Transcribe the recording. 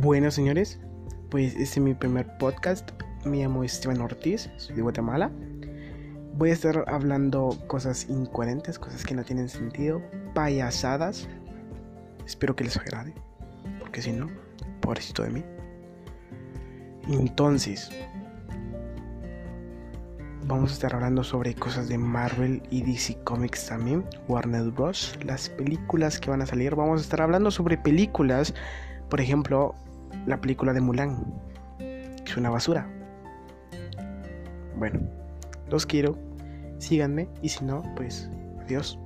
Bueno, señores, pues este es mi primer podcast. Me llamo Esteban Ortiz, soy de Guatemala. Voy a estar hablando cosas incoherentes, cosas que no tienen sentido, payasadas. Espero que les agrade, porque si no, pobrecito de mí. Entonces, vamos a estar hablando sobre cosas de Marvel y DC Comics también, Warner Bros., las películas que van a salir. Vamos a estar hablando sobre películas, por ejemplo, la película de Mulan, es una basura. Bueno, los quiero, síganme y si no, pues adiós.